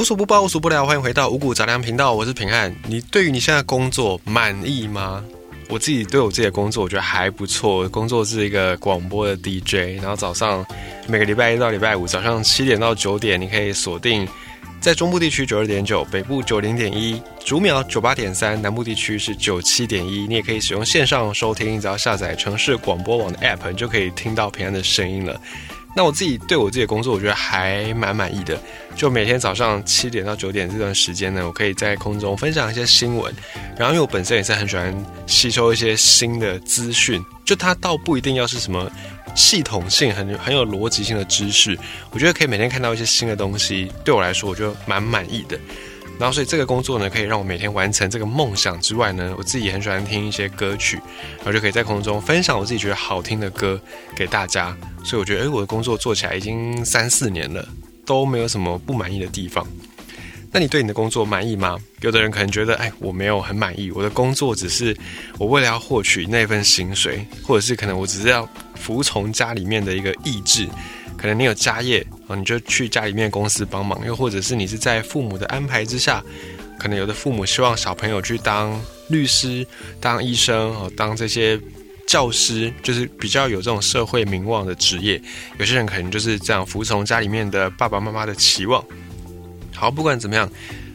无所不包，无所不聊，欢迎回到五谷杂粮频道，我是平汉。你对于你现在工作满意吗？我自己对我自己的工作，我觉得还不错。工作是一个广播的 DJ，然后早上每个礼拜一到礼拜五早上七点到九点，你可以锁定在中部地区九二点九，北部九零点一，竹苗九八点三，南部地区是九七点一。你也可以使用线上收听，只要下载城市广播网的 App，你就可以听到平安的声音了。那我自己对我自己的工作，我觉得还蛮满意的。就每天早上七点到九点这段时间呢，我可以在空中分享一些新闻。然后因为我本身也是很喜欢吸收一些新的资讯，就它倒不一定要是什么系统性、很很有逻辑性的知识。我觉得可以每天看到一些新的东西，对我来说，我觉得蛮满意的。然后，所以这个工作呢，可以让我每天完成这个梦想之外呢，我自己也很喜欢听一些歌曲，然后就可以在空中分享我自己觉得好听的歌给大家。所以我觉得，哎，我的工作做起来已经三四年了，都没有什么不满意的地方。那你对你的工作满意吗？有的人可能觉得，哎，我没有很满意，我的工作只是我为了要获取那份薪水，或者是可能我只是要服从家里面的一个意志。可能你有家业啊，你就去家里面公司帮忙；又或者是你是在父母的安排之下，可能有的父母希望小朋友去当律师、当医生哦，当这些教师，就是比较有这种社会名望的职业。有些人可能就是这样服从家里面的爸爸妈妈的期望。好，不管怎么样，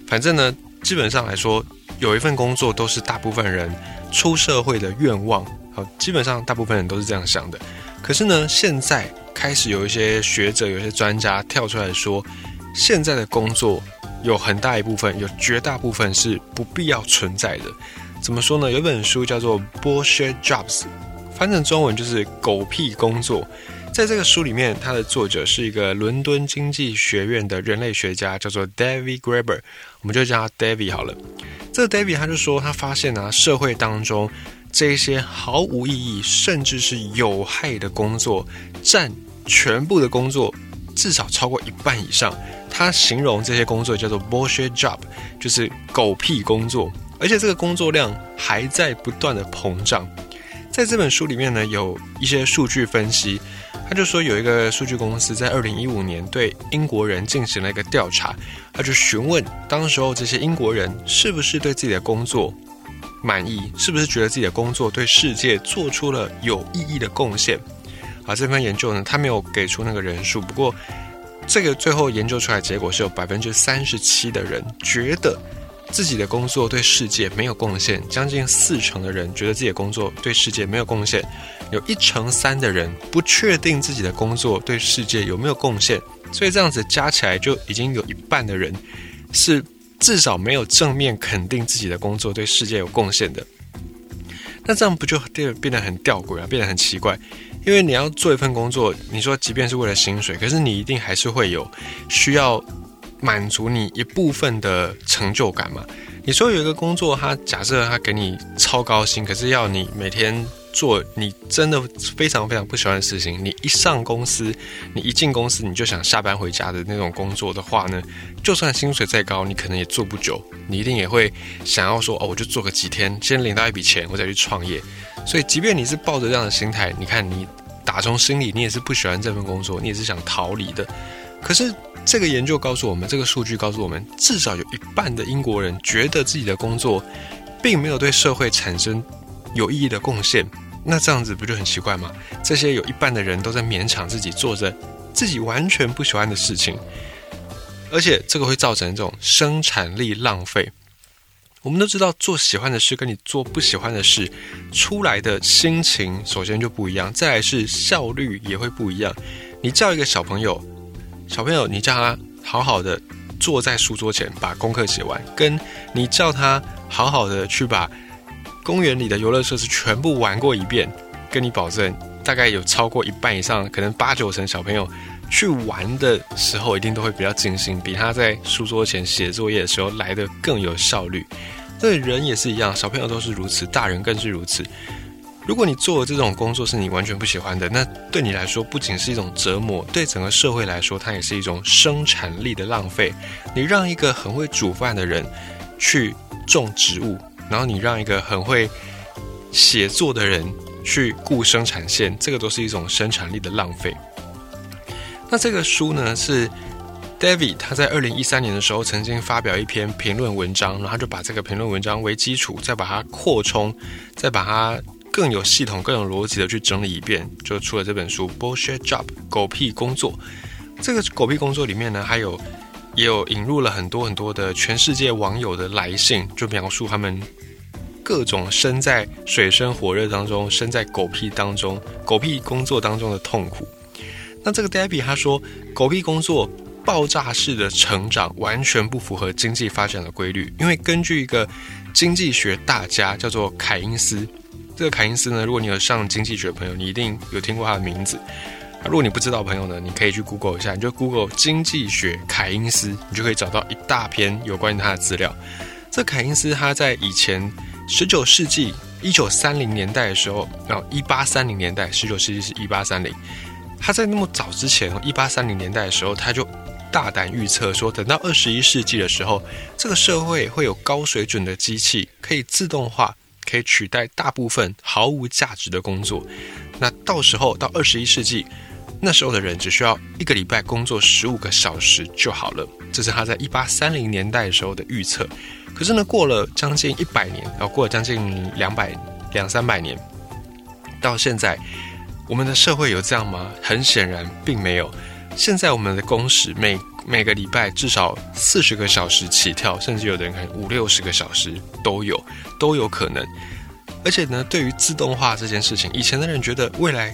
反正呢，基本上来说，有一份工作都是大部分人出社会的愿望。好，基本上大部分人都是这样想的。可是呢，现在。开始有一些学者、有些专家跳出来说，现在的工作有很大一部分，有绝大部分是不必要存在的。怎么说呢？有本书叫做《Bullshit Jobs》，翻成中文就是“狗屁工作”。在这个书里面，它的作者是一个伦敦经济学院的人类学家，叫做 David Graeber，我们就叫他 David 好了。这个 David 他就说，他发现啊，社会当中这些毫无意义，甚至是有害的工作占。全部的工作至少超过一半以上，他形容这些工作叫做 bullshit job，就是狗屁工作，而且这个工作量还在不断的膨胀。在这本书里面呢，有一些数据分析，他就说有一个数据公司在二零一五年对英国人进行了一个调查，他就询问当时候这些英国人是不是对自己的工作满意，是不是觉得自己的工作对世界做出了有意义的贡献。啊，这份研究呢，他没有给出那个人数，不过这个最后研究出来结果是有百分之三十七的人觉得自己的工作对世界没有贡献，将近四成的人觉得自己的工作对世界没有贡献，有一成三的人不确定自己的工作对世界有没有贡献，所以这样子加起来就已经有一半的人是至少没有正面肯定自己的工作对世界有贡献的。那这样不就变变得很吊诡啊，变得很奇怪？因为你要做一份工作，你说即便是为了薪水，可是你一定还是会有需要满足你一部分的成就感嘛？你说有一个工作，他假设他给你超高薪，可是要你每天做你真的非常非常不喜欢的事情，你一上公司，你一进公司你就想下班回家的那种工作的话呢，就算薪水再高，你可能也做不久，你一定也会想要说哦，我就做个几天，先领到一笔钱，我再去创业。所以，即便你是抱着这样的心态，你看你打从心里你也是不喜欢这份工作，你也是想逃离的。可是，这个研究告诉我们，这个数据告诉我们，至少有一半的英国人觉得自己的工作并没有对社会产生有意义的贡献。那这样子不就很奇怪吗？这些有一半的人都在勉强自己做着自己完全不喜欢的事情，而且这个会造成这种生产力浪费。我们都知道，做喜欢的事跟你做不喜欢的事，出来的心情首先就不一样，再来是效率也会不一样。你叫一个小朋友，小朋友，你叫他好好的坐在书桌前把功课写完，跟你叫他好好的去把公园里的游乐设施全部玩过一遍，跟你保证，大概有超过一半以上，可能八九成小朋友去玩的时候，一定都会比较尽兴，比他在书桌前写作业的时候来的更有效率。对人也是一样，小朋友都是如此，大人更是如此。如果你做的这种工作是你完全不喜欢的，那对你来说不仅是一种折磨，对整个社会来说，它也是一种生产力的浪费。你让一个很会煮饭的人去种植物，然后你让一个很会写作的人去雇生产线，这个都是一种生产力的浪费。那这个书呢是 David 他在二零一三年的时候曾经发表一篇评论文章，然后就把这个评论文章为基础，再把它扩充，再把它更有系统、更有逻辑的去整理一遍，就出了这本书《Bullshit Job》狗屁工作。这个狗屁工作里面呢，还有也有引入了很多很多的全世界网友的来信，就描述他们各种身在水深火热当中、身在狗屁当中、狗屁工作当中的痛苦。那这个 Debbie 他说，狗屁工作。爆炸式的成长完全不符合经济发展的规律，因为根据一个经济学大家叫做凯因斯，这个凯因斯呢，如果你有上经济学的朋友，你一定有听过他的名字。如果你不知道朋友呢，你可以去 Google 一下，你就 Google 经济学凯因斯，你就可以找到一大篇有关于他的资料。这凯因斯他在以前十九世纪一九三零年代的时候，然后一八三零年代，十九世纪是一八三零，他在那么早之前，一八三零年代的时候，他就。大胆预测说，等到二十一世纪的时候，这个社会会有高水准的机器可以自动化，可以取代大部分毫无价值的工作。那到时候到二十一世纪，那时候的人只需要一个礼拜工作十五个小时就好了。这是他在一八三零年代的时候的预测。可是呢，过了将近一百年，然后过了将近两百两三百年，到现在，我们的社会有这样吗？很显然，并没有。现在我们的工时每每个礼拜至少四十个小时起跳，甚至有的人可能五六十个小时都有，都有可能。而且呢，对于自动化这件事情，以前的人觉得未来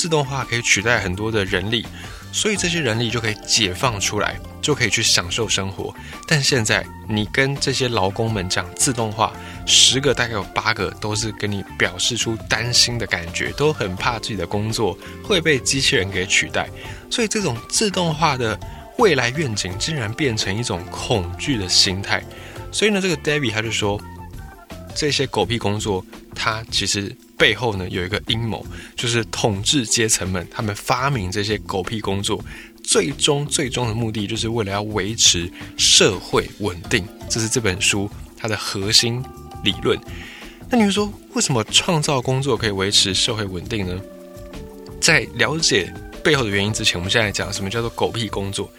自动化可以取代很多的人力，所以这些人力就可以解放出来。就可以去享受生活，但现在你跟这些劳工们讲自动化，十个大概有八个都是跟你表示出担心的感觉，都很怕自己的工作会被机器人给取代，所以这种自动化的未来愿景竟然变成一种恐惧的心态。所以呢，这个 David 他就说，这些狗屁工作，它其实背后呢有一个阴谋，就是统治阶层们他们发明这些狗屁工作。最终，最终的目的就是为了要维持社会稳定，这是这本书它的核心理论。那你们说，为什么创造工作可以维持社会稳定呢？在了解背后的原因之前，我们现在讲什么叫做狗屁工作。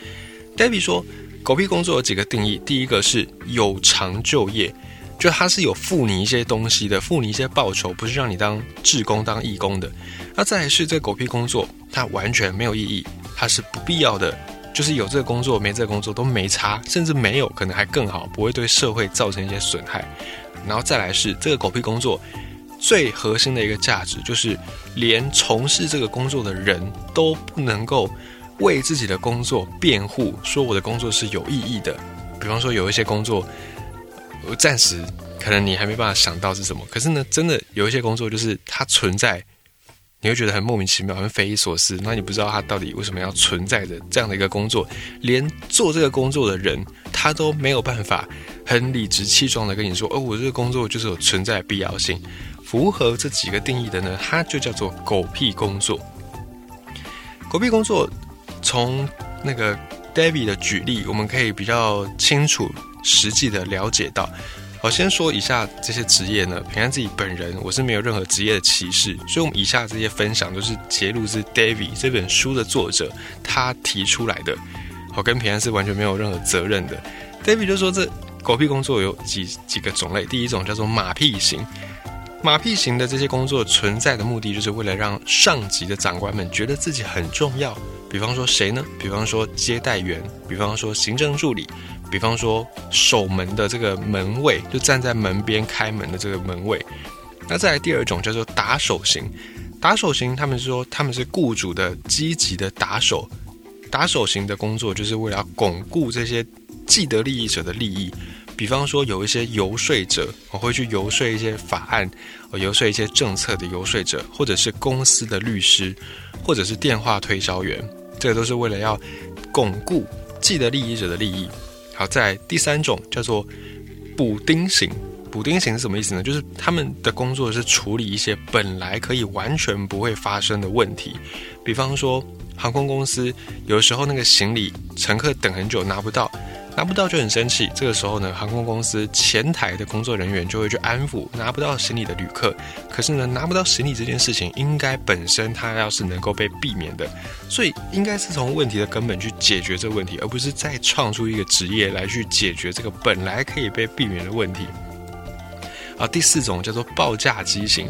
David 说，狗屁工作有几个定义，第一个是有偿就业，就它是有付你一些东西的，付你一些报酬，不是让你当志工、当义工的。那再来是这狗屁工作，它完全没有意义。它是不必要的，就是有这个工作没这个工作都没差，甚至没有可能还更好，不会对社会造成一些损害。然后再来是这个狗屁工作最核心的一个价值，就是连从事这个工作的人都不能够为自己的工作辩护，说我的工作是有意义的。比方说有一些工作，我暂时可能你还没办法想到是什么，可是呢，真的有一些工作就是它存在。你会觉得很莫名其妙，很匪夷所思。那你不知道它到底为什么要存在着这样的一个工作，连做这个工作的人他都没有办法很理直气壮的跟你说：“哦，我这个工作就是有存在的必要性。”符合这几个定义的呢，它就叫做狗屁工作。狗屁工作，从那个 David 的举例，我们可以比较清楚、实际的了解到。我先说以下这些职业呢，平安自己本人我是没有任何职业的歧视，所以我们以下这些分享都是揭露自 David 这本书的作者他提出来的，我跟平安是完全没有任何责任的。David 就说这狗屁工作有几几个种类，第一种叫做马屁型，马屁型的这些工作存在的目的就是为了让上级的长官们觉得自己很重要，比方说谁呢？比方说接待员，比方说行政助理。比方说守门的这个门卫，就站在门边开门的这个门卫。那再来第二种叫做打手型，打手型他们是说他们是雇主的积极的打手，打手型的工作就是为了要巩固这些既得利益者的利益。比方说有一些游说者，我会去游说一些法案，我游说一些政策的游说者，或者是公司的律师，或者是电话推销员，这个都是为了要巩固既得利益者的利益。好，在第三种叫做补丁型。补丁型是什么意思呢？就是他们的工作是处理一些本来可以完全不会发生的问题。比方说，航空公司有时候那个行李乘客等很久拿不到，拿不到就很生气。这个时候呢，航空公司前台的工作人员就会去安抚拿不到行李的旅客。可是呢，拿不到行李这件事情，应该本身它要是能够被避免的，所以应该是从问题的根本去解决这个问题，而不是再创出一个职业来去解决这个本来可以被避免的问题。啊，第四种叫做报价机型。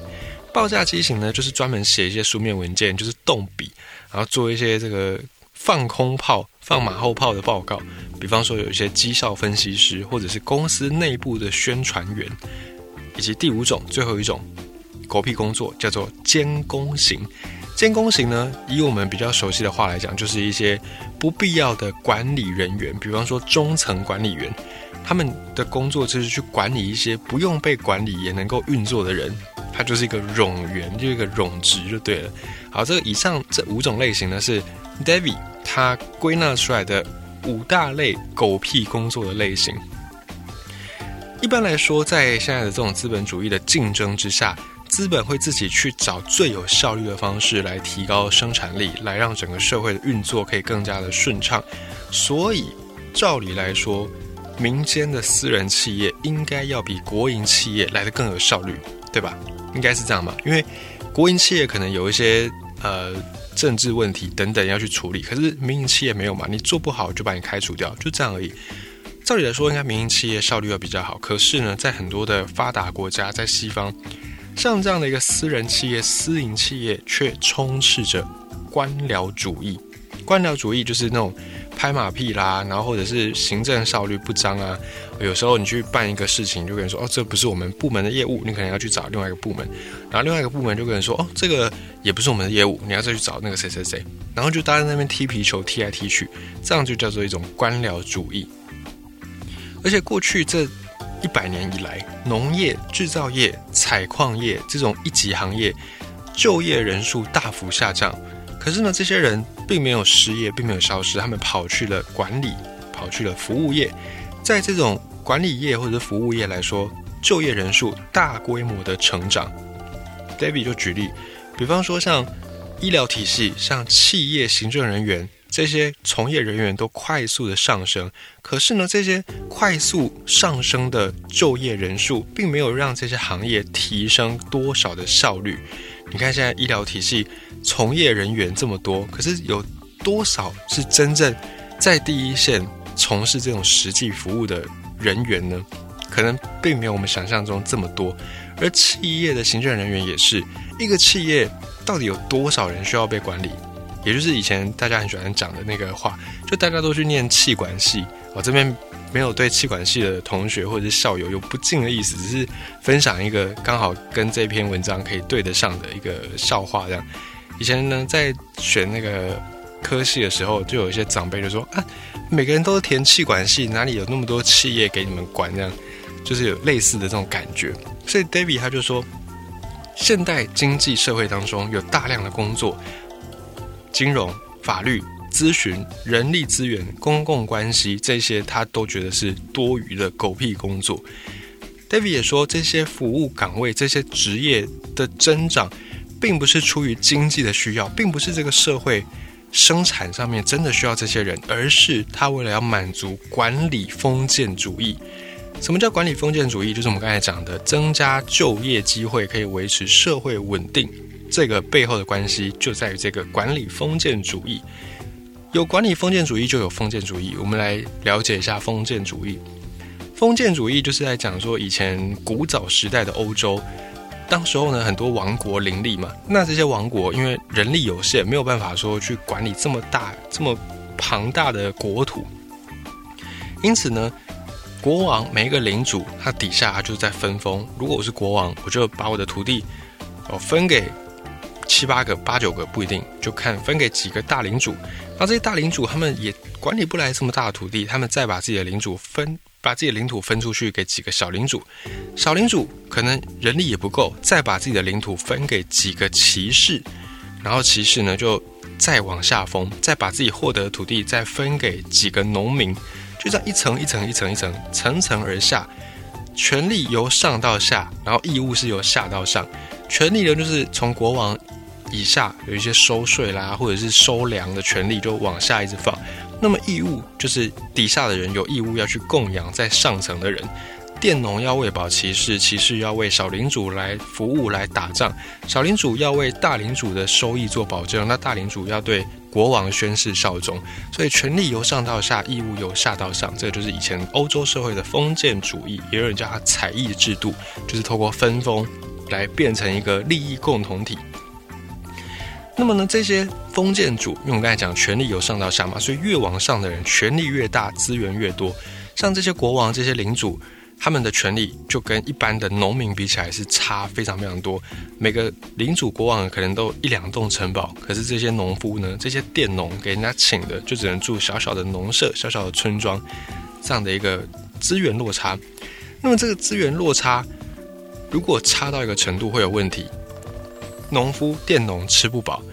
报价机型呢，就是专门写一些书面文件，就是动笔，然后做一些这个放空炮、放马后炮的报告。比方说，有一些绩效分析师，或者是公司内部的宣传员，以及第五种、最后一种狗屁工作，叫做监工型。监工型呢，以我们比较熟悉的话来讲，就是一些不必要的管理人员，比方说中层管理员，他们的工作就是去管理一些不用被管理也能够运作的人。他就是一个冗员，就一个冗职就对了。好，这个以上这五种类型呢，是 David 他归纳出来的五大类狗屁工作的类型。一般来说，在现在的这种资本主义的竞争之下，资本会自己去找最有效率的方式来提高生产力，来让整个社会的运作可以更加的顺畅。所以，照理来说，民间的私人企业应该要比国营企业来的更有效率，对吧？应该是这样吧，因为国营企业可能有一些呃政治问题等等要去处理，可是民营企业没有嘛，你做不好就把你开除掉，就这样而已。照理来说，应该民营企业效率要比较好，可是呢，在很多的发达国家，在西方，像这样的一个私人企业、私营企业，却充斥着官僚主义。官僚主义就是那种。拍马屁啦，然后或者是行政效率不彰啊，有时候你去办一个事情，就跟人说哦，这不是我们部门的业务，你可能要去找另外一个部门，然后另外一个部门就跟人说哦，这个也不是我们的业务，你要再去找那个谁谁谁，然后就大家在那边踢皮球，踢来踢去，这样就叫做一种官僚主义。而且过去这一百年以来，农业、制造业、采矿业这种一级行业，就业人数大幅下降。可是呢，这些人并没有失业，并没有消失，他们跑去了管理，跑去了服务业。在这种管理业或者服务业来说，就业人数大规模的成长。David 就举例，比方说像医疗体系、像企业行政人员这些从业人员都快速的上升。可是呢，这些快速上升的就业人数，并没有让这些行业提升多少的效率。你看现在医疗体系。从业人员这么多，可是有多少是真正在第一线从事这种实际服务的人员呢？可能并没有我们想象中这么多。而企业的行政人员也是一个企业，到底有多少人需要被管理？也就是以前大家很喜欢讲的那个话，就大家都去念气管系。我这边没有对气管系的同学或者是校友有不敬的意思，只是分享一个刚好跟这篇文章可以对得上的一个笑话，这样。以前呢，在选那个科系的时候，就有一些长辈就说啊，每个人都填气管系，哪里有那么多企业给你们管？这样就是有类似的这种感觉。所以 David 他就说，现代经济社会当中有大量的工作，金融、法律、咨询、人力资源、公共关系这些，他都觉得是多余的狗屁工作。David 也说，这些服务岗位、这些职业的增长。并不是出于经济的需要，并不是这个社会生产上面真的需要这些人，而是他为了要满足管理封建主义。什么叫管理封建主义？就是我们刚才讲的，增加就业机会，可以维持社会稳定。这个背后的关系就在于这个管理封建主义。有管理封建主义，就有封建主义。我们来了解一下封建主义。封建主义就是在讲说，以前古早时代的欧洲。当时候呢，很多王国林立嘛，那这些王国因为人力有限，没有办法说去管理这么大、这么庞大的国土，因此呢，国王每一个领主他底下他就在分封。如果我是国王，我就把我的土地哦分给七八个、八九个不一定，就看分给几个大领主。那这些大领主他们也管理不来这么大的土地，他们再把自己的领主分。把自己的领土分出去给几个小领主，小领主可能人力也不够，再把自己的领土分给几个骑士，然后骑士呢就再往下封，再把自己获得的土地再分给几个农民，就这样一层一层一层一层层层而下，权力由上到下，然后义务是由下到上，权力呢就是从国王以下有一些收税啦或者是收粮的权利就往下一直放。那么义务就是底下的人有义务要去供养在上层的人。佃农要喂饱骑士，骑士要为小领主来服务、来打仗，小领主要为大领主的收益做保证，那大领主要对国王宣誓效忠，所以权力由上到下，义务由下到上，这就是以前欧洲社会的封建主义，也有人叫它采邑制度，就是透过分封来变成一个利益共同体。那么呢，这些封建主，因为我们刚才讲权力由上到下嘛，所以越往上的人权力越大，资源越多，像这些国王、这些领主。他们的权利就跟一般的农民比起来是差非常非常多。每个领主国王可能都一两栋城堡，可是这些农夫呢，这些佃农给人家请的就只能住小小的农舍、小小的村庄，这样的一个资源落差。那么这个资源落差如果差到一个程度会有问题，农夫佃农吃不饱。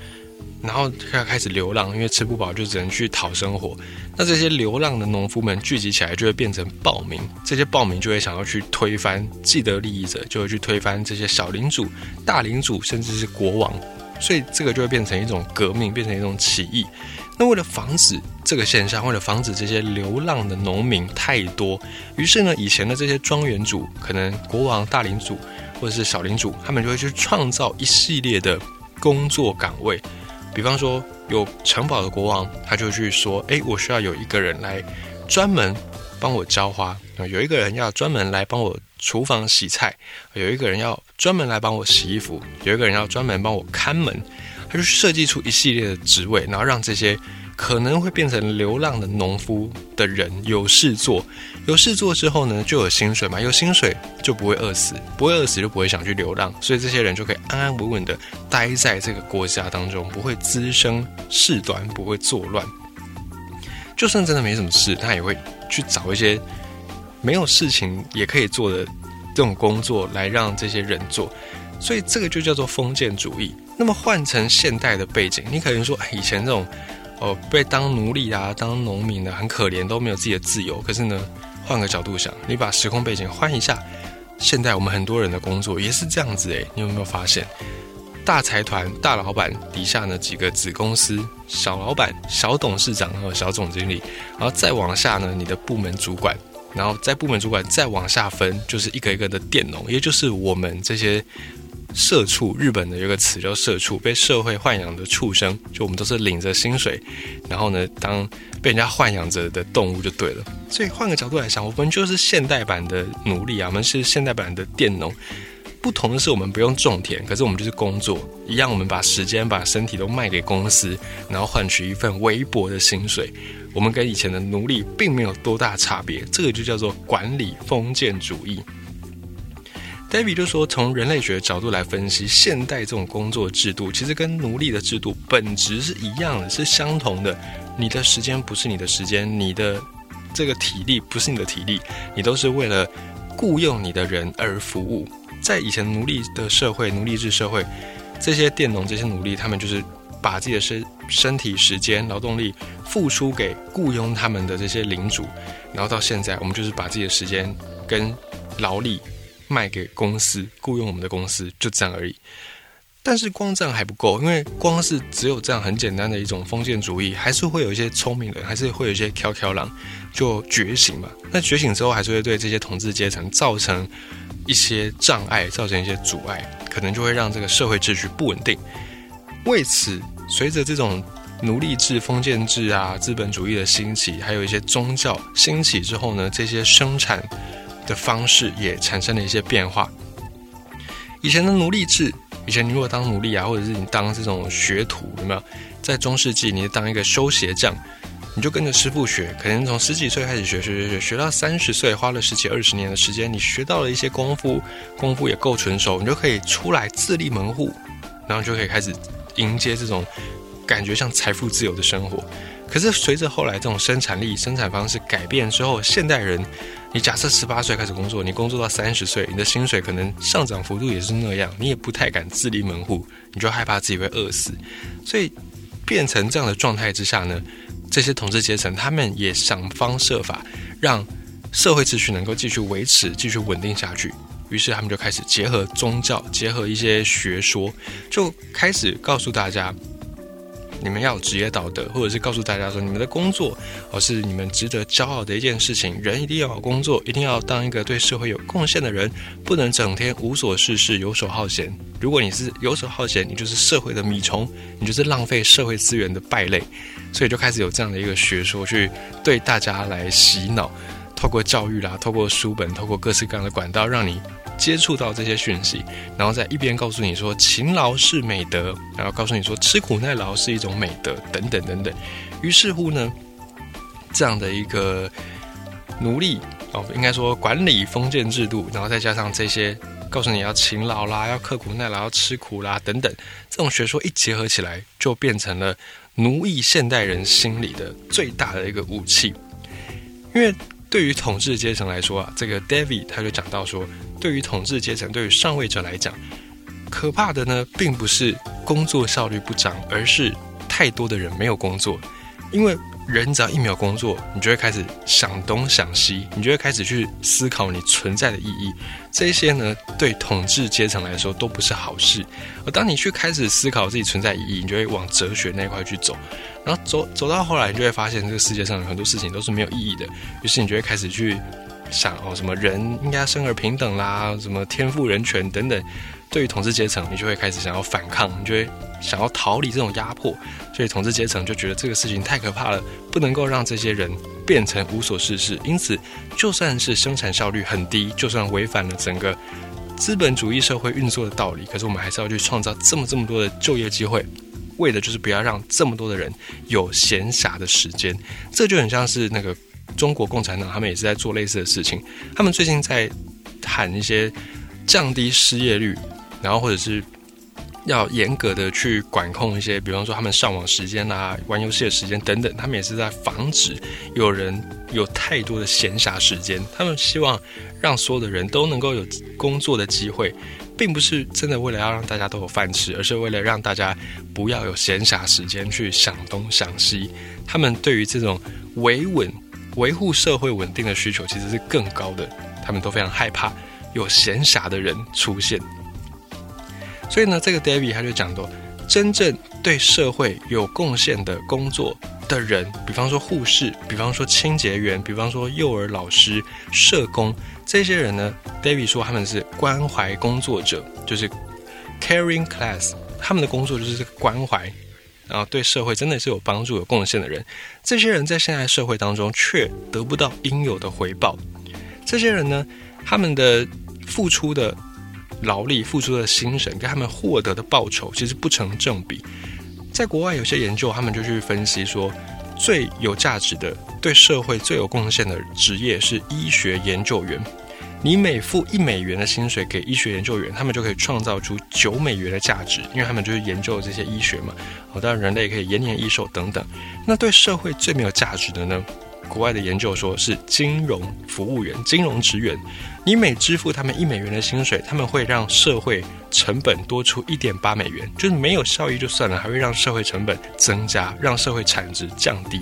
然后要开始流浪，因为吃不饱就只能去讨生活。那这些流浪的农夫们聚集起来，就会变成暴民。这些暴民就会想要去推翻既得利益者，就会去推翻这些小领主、大领主，甚至是国王。所以这个就会变成一种革命，变成一种起义。那为了防止这个现象，为了防止这些流浪的农民太多，于是呢，以前的这些庄园主，可能国王、大领主或者是小领主，他们就会去创造一系列的工作岗位。比方说，有城堡的国王，他就去说：“哎，我需要有一个人来专门帮我浇花，有一个人要专门来帮我厨房洗菜，有一个人要专门来帮我洗衣服，有一个人要专门帮我看门。”他就设计出一系列的职位，然后让这些。可能会变成流浪的农夫的人有事做，有事做之后呢，就有薪水嘛，有薪水就不会饿死，不会饿死就不会想去流浪，所以这些人就可以安安稳稳的待在这个国家当中，不会滋生事端，不会作乱。就算真的没什么事，他也会去找一些没有事情也可以做的这种工作来让这些人做，所以这个就叫做封建主义。那么换成现代的背景，你可能说，以前这种。哦，被当奴隶啊，当农民的很可怜，都没有自己的自由。可是呢，换个角度想，你把时空背景换一下，现在我们很多人的工作也是这样子诶，你有没有发现，大财团大老板底下呢几个子公司，小老板、小董事长和小总经理，然后再往下呢，你的部门主管，然后在部门主管再往下分，就是一个一个的佃农，也就是我们这些。社畜，日本的有个词叫社畜，被社会豢养的畜生，就我们都是领着薪水，然后呢，当被人家豢养着的动物就对了。所以换个角度来想，我们就是现代版的奴隶啊，我们是现代版的佃农。不同的是，我们不用种田，可是我们就是工作一样，我们把时间、把身体都卖给公司，然后换取一份微薄的薪水。我们跟以前的奴隶并没有多大差别，这个就叫做管理封建主义。David 就说，从人类学的角度来分析，现代这种工作制度其实跟奴隶的制度本质是一样的，是相同的。你的时间不是你的时间，你的这个体力不是你的体力，你都是为了雇佣你的人而服务。在以前奴隶的社会、奴隶制社会，这些佃农、这些奴隶，他们就是把自己的身身体、时间、劳动力付出给雇佣他们的这些领主。然后到现在，我们就是把自己的时间跟劳力。卖给公司，雇佣我们的公司，就这样而已。但是光这样还不够，因为光是只有这样很简单的一种封建主义，还是会有一些聪明人，还是会有一些挑挑狼就觉醒嘛。那觉醒之后，还是会对这些统治阶层造成一些障碍，造成一些阻碍，可能就会让这个社会秩序不稳定。为此，随着这种奴隶制、封建制啊、资本主义的兴起，还有一些宗教兴起之后呢，这些生产。的方式也产生了一些变化。以前的奴隶制，以前你如果当奴隶啊，或者是你当这种学徒，有没有？在中世纪，你当一个修鞋匠，你就跟着师傅学，可能从十几岁开始学，学学学，学到三十岁，花了十几二十年的时间，你学到了一些功夫，功夫也够纯熟，你就可以出来自立门户，然后就可以开始迎接这种感觉像财富自由的生活。可是随着后来这种生产力、生产方式改变之后，现代人。你假设十八岁开始工作，你工作到三十岁，你的薪水可能上涨幅度也是那样，你也不太敢自立门户，你就害怕自己会饿死，所以变成这样的状态之下呢，这些统治阶层他们也想方设法让社会秩序能够继续维持、继续稳定下去，于是他们就开始结合宗教、结合一些学说，就开始告诉大家，你们要有职业道德，或者是告诉大家说，你们的工作哦是你们值得骄傲的一件事情。人一定要有工作，一定要当一个对社会有贡献的人，不能整天无所事事、游手好闲。如果你是游手好闲，你就是社会的米虫，你就是浪费社会资源的败类。所以就开始有这样的一个学说，去对大家来洗脑，透过教育啦，透过书本，透过各式各样的管道，让你。接触到这些讯息，然后再一边告诉你说勤劳是美德，然后告诉你说吃苦耐劳是一种美德，等等等等。于是乎呢，这样的一个奴隶哦，应该说管理封建制度，然后再加上这些告诉你要勤劳啦，要刻苦耐劳，要吃苦啦等等，这种学说一结合起来，就变成了奴役现代人心理的最大的一个武器。因为对于统治阶层来说啊，这个 David 他就讲到说。对于统治阶层，对于上位者来讲，可怕的呢，并不是工作效率不涨，而是太多的人没有工作。因为人只要一秒工作，你就会开始想东想西，你就会开始去思考你存在的意义。这些呢，对统治阶层来说都不是好事。而当你去开始思考自己存在意义，你就会往哲学那块去走。然后走走到后来，你就会发现这个世界上有很多事情都是没有意义的。于是你就会开始去。想哦，什么人应该生而平等啦，什么天赋人权等等，对于统治阶层，你就会开始想要反抗，你就会想要逃离这种压迫，所以统治阶层就觉得这个事情太可怕了，不能够让这些人变成无所事事。因此，就算是生产效率很低，就算违反了整个资本主义社会运作的道理，可是我们还是要去创造这么这么多的就业机会，为的就是不要让这么多的人有闲暇的时间。这就很像是那个。中国共产党他们也是在做类似的事情，他们最近在喊一些降低失业率，然后或者是要严格的去管控一些，比方说他们上网时间啊、玩游戏的时间等等，他们也是在防止有人有太多的闲暇时间。他们希望让所有的人都能够有工作的机会，并不是真的为了要让大家都有饭吃，而是为了让大家不要有闲暇时间去想东想西。他们对于这种维稳。维护社会稳定的需求其实是更高的，他们都非常害怕有闲暇的人出现。所以呢，这个 David 他就讲到，真正对社会有贡献的工作的人，比方说护士，比方说清洁员，比方说幼儿老师、社工，这些人呢，David 说他们是关怀工作者，就是 caring class，他们的工作就是这个关怀。然后对社会真的是有帮助、有贡献的人，这些人在现在社会当中却得不到应有的回报。这些人呢，他们的付出的劳力、付出的心神跟他们获得的报酬其实不成正比。在国外有些研究，他们就去分析说，最有价值的、对社会最有贡献的职业是医学研究员。你每付一美元的薪水给医学研究员，他们就可以创造出九美元的价值，因为他们就是研究这些医学嘛。好，当然人类可以延年益寿等等。那对社会最没有价值的呢？国外的研究说是金融服务员、金融职员。你每支付他们一美元的薪水，他们会让社会成本多出一点八美元，就是没有效益就算了，还会让社会成本增加，让社会产值降低。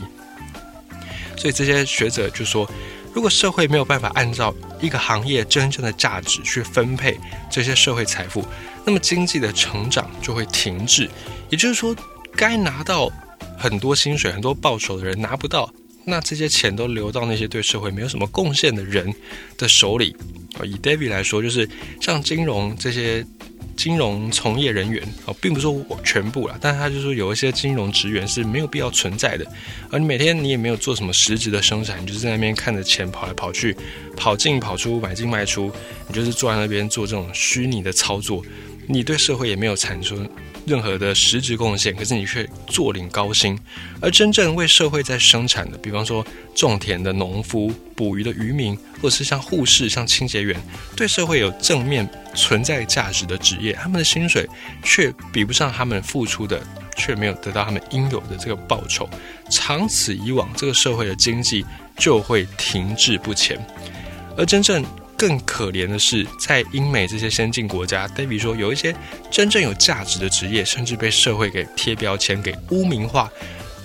所以这些学者就说。如果社会没有办法按照一个行业真正的价值去分配这些社会财富，那么经济的成长就会停滞。也就是说，该拿到很多薪水、很多报酬的人拿不到，那这些钱都流到那些对社会没有什么贡献的人的手里。以 David 来说，就是像金融这些。金融从业人员哦，并不是说我全部啦，但是他就说有一些金融职员是没有必要存在的，而你每天你也没有做什么实质的生产，你就是在那边看着钱跑来跑去，跑进跑出，买进卖出，你就是坐在那边做这种虚拟的操作，你对社会也没有产生。任何的实质贡献，可是你却坐领高薪。而真正为社会在生产的，比方说种田的农夫、捕鱼的渔民，或者是像护士、像清洁员，对社会有正面存在价值的职业，他们的薪水却比不上他们付出的，却没有得到他们应有的这个报酬。长此以往，这个社会的经济就会停滞不前。而真正更可怜的是，在英美这些先进国家，David 说，有一些真正有价值的职业，甚至被社会给贴标签、给污名化。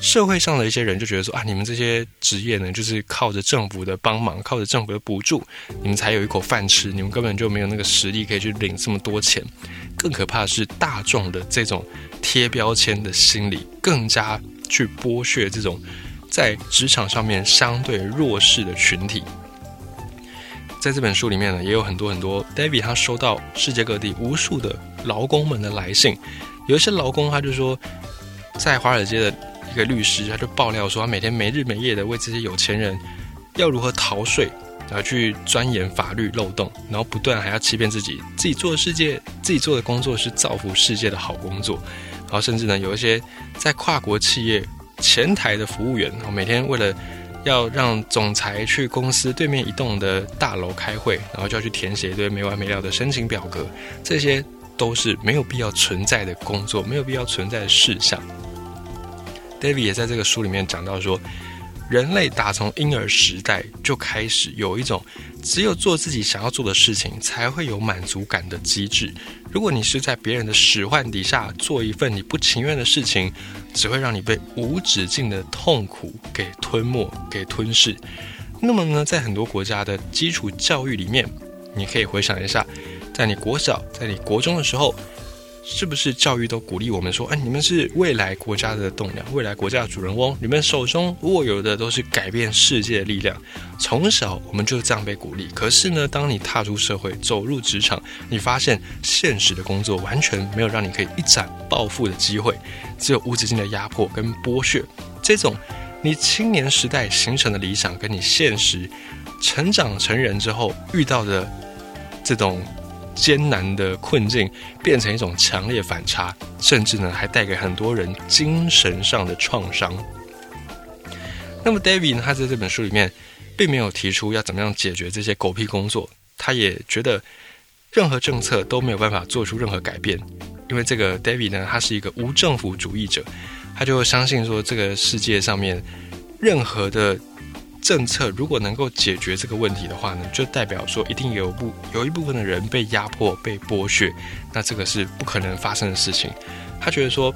社会上的一些人就觉得说啊，你们这些职业呢，就是靠着政府的帮忙，靠着政府的补助，你们才有一口饭吃，你们根本就没有那个实力可以去领这么多钱。更可怕的是，大众的这种贴标签的心理，更加去剥削这种在职场上面相对弱势的群体。在这本书里面呢，也有很多很多 David 他收到世界各地无数的劳工们的来信，有一些劳工他就说，在华尔街的一个律师他就爆料说，他每天没日没夜的为这些有钱人要如何逃税，然后去钻研法律漏洞，然后不断还要欺骗自己，自己做的世界，自己做的工作是造福世界的好工作，然后甚至呢有一些在跨国企业前台的服务员，每天为了要让总裁去公司对面一栋的大楼开会，然后就要去填写一堆没完没了的申请表格，这些都是没有必要存在的工作，没有必要存在的事项。David 也在这个书里面讲到说，人类打从婴儿时代就开始有一种只有做自己想要做的事情才会有满足感的机制。如果你是在别人的使唤底下做一份你不情愿的事情，只会让你被无止境的痛苦给吞没、给吞噬。那么呢，在很多国家的基础教育里面，你可以回想一下，在你国小、在你国中的时候。是不是教育都鼓励我们说，哎，你们是未来国家的栋梁，未来国家的主人翁，你们手中握有的都是改变世界的力量。从小我们就这样被鼓励。可是呢，当你踏入社会，走入职场，你发现现实的工作完全没有让你可以一展抱负的机会，只有无止境的压迫跟剥削。这种你青年时代形成的理想，跟你现实成长成人之后遇到的这种。艰难的困境变成一种强烈反差，甚至呢还带给很多人精神上的创伤。那么，David 呢，他在这本书里面并没有提出要怎么样解决这些狗屁工作，他也觉得任何政策都没有办法做出任何改变，因为这个 David 呢，他是一个无政府主义者，他就相信说这个世界上面任何的。政策如果能够解决这个问题的话呢，就代表说一定有部有一部分的人被压迫、被剥削，那这个是不可能发生的事情。他觉得说，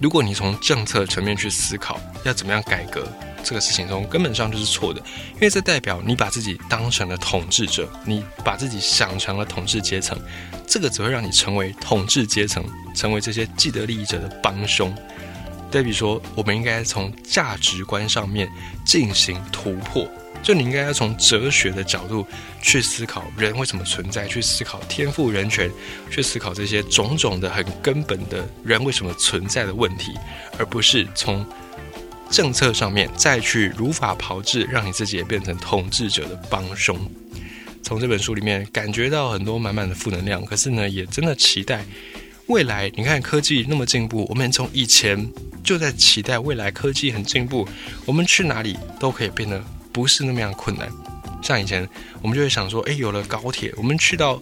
如果你从政策层面去思考要怎么样改革这个事情，从根本上就是错的，因为这代表你把自己当成了统治者，你把自己想成了统治阶层，这个只会让你成为统治阶层，成为这些既得利益者的帮凶。对比说，我们应该从价值观上面进行突破。就你应该要从哲学的角度去思考人为什么存在，去思考天赋人权，去思考这些种种的很根本的人为什么存在的问题，而不是从政策上面再去如法炮制，让你自己也变成统治者的帮凶。从这本书里面感觉到很多满满的负能量，可是呢，也真的期待未来。你看科技那么进步，我们从以前。就在期待未来科技很进步，我们去哪里都可以变得不是那么样困难。像以前我们就会想说，哎，有了高铁，我们去到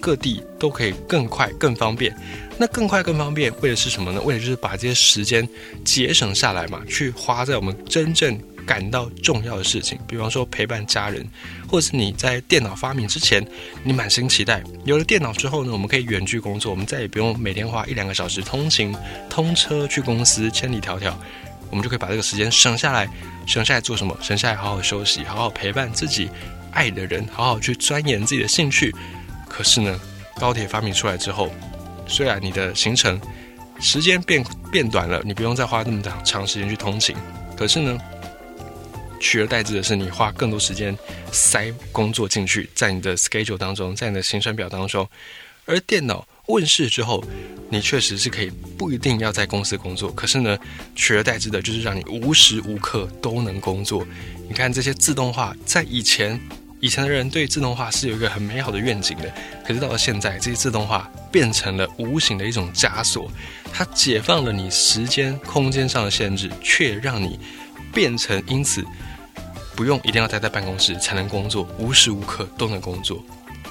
各地都可以更快、更方便。那更快、更方便，为的是什么呢？为的就是把这些时间节省下来嘛，去花在我们真正。感到重要的事情，比方说陪伴家人，或者是你在电脑发明之前，你满心期待有了电脑之后呢，我们可以远距工作，我们再也不用每天花一两个小时通勤、通车去公司，千里迢迢，我们就可以把这个时间省下来，省下来做什么？省下来好好休息，好好陪伴自己爱的人，好好去钻研自己的兴趣。可是呢，高铁发明出来之后，虽然你的行程时间变变短了，你不用再花那么长长时间去通勤，可是呢？取而代之的是，你花更多时间塞工作进去，在你的 schedule 当中，在你的行程表当中。而电脑问世之后，你确实是可以不一定要在公司工作，可是呢，取而代之的就是让你无时无刻都能工作。你看这些自动化，在以前，以前的人对自动化是有一个很美好的愿景的，可是到了现在，这些自动化变成了无形的一种枷锁，它解放了你时间、空间上的限制，却让你变成因此。不用一定要待在办公室才能工作，无时无刻都能工作。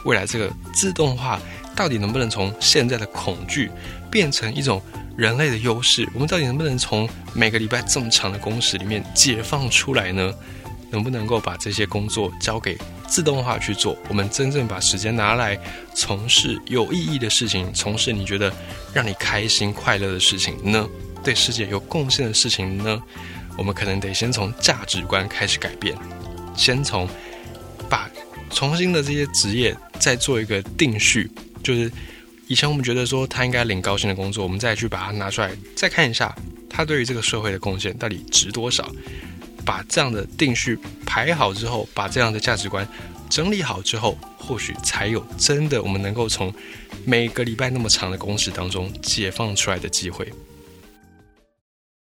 未来这个自动化到底能不能从现在的恐惧变成一种人类的优势？我们到底能不能从每个礼拜这么长的工时里面解放出来呢？能不能够把这些工作交给自动化去做？我们真正把时间拿来从事有意义的事情，从事你觉得让你开心快乐的事情呢？对世界有贡献的事情呢？我们可能得先从价值观开始改变，先从把重新的这些职业再做一个定序，就是以前我们觉得说他应该领高薪的工作，我们再去把它拿出来再看一下，他对于这个社会的贡献到底值多少？把这样的定序排好之后，把这样的价值观整理好之后，或许才有真的我们能够从每个礼拜那么长的工时当中解放出来的机会。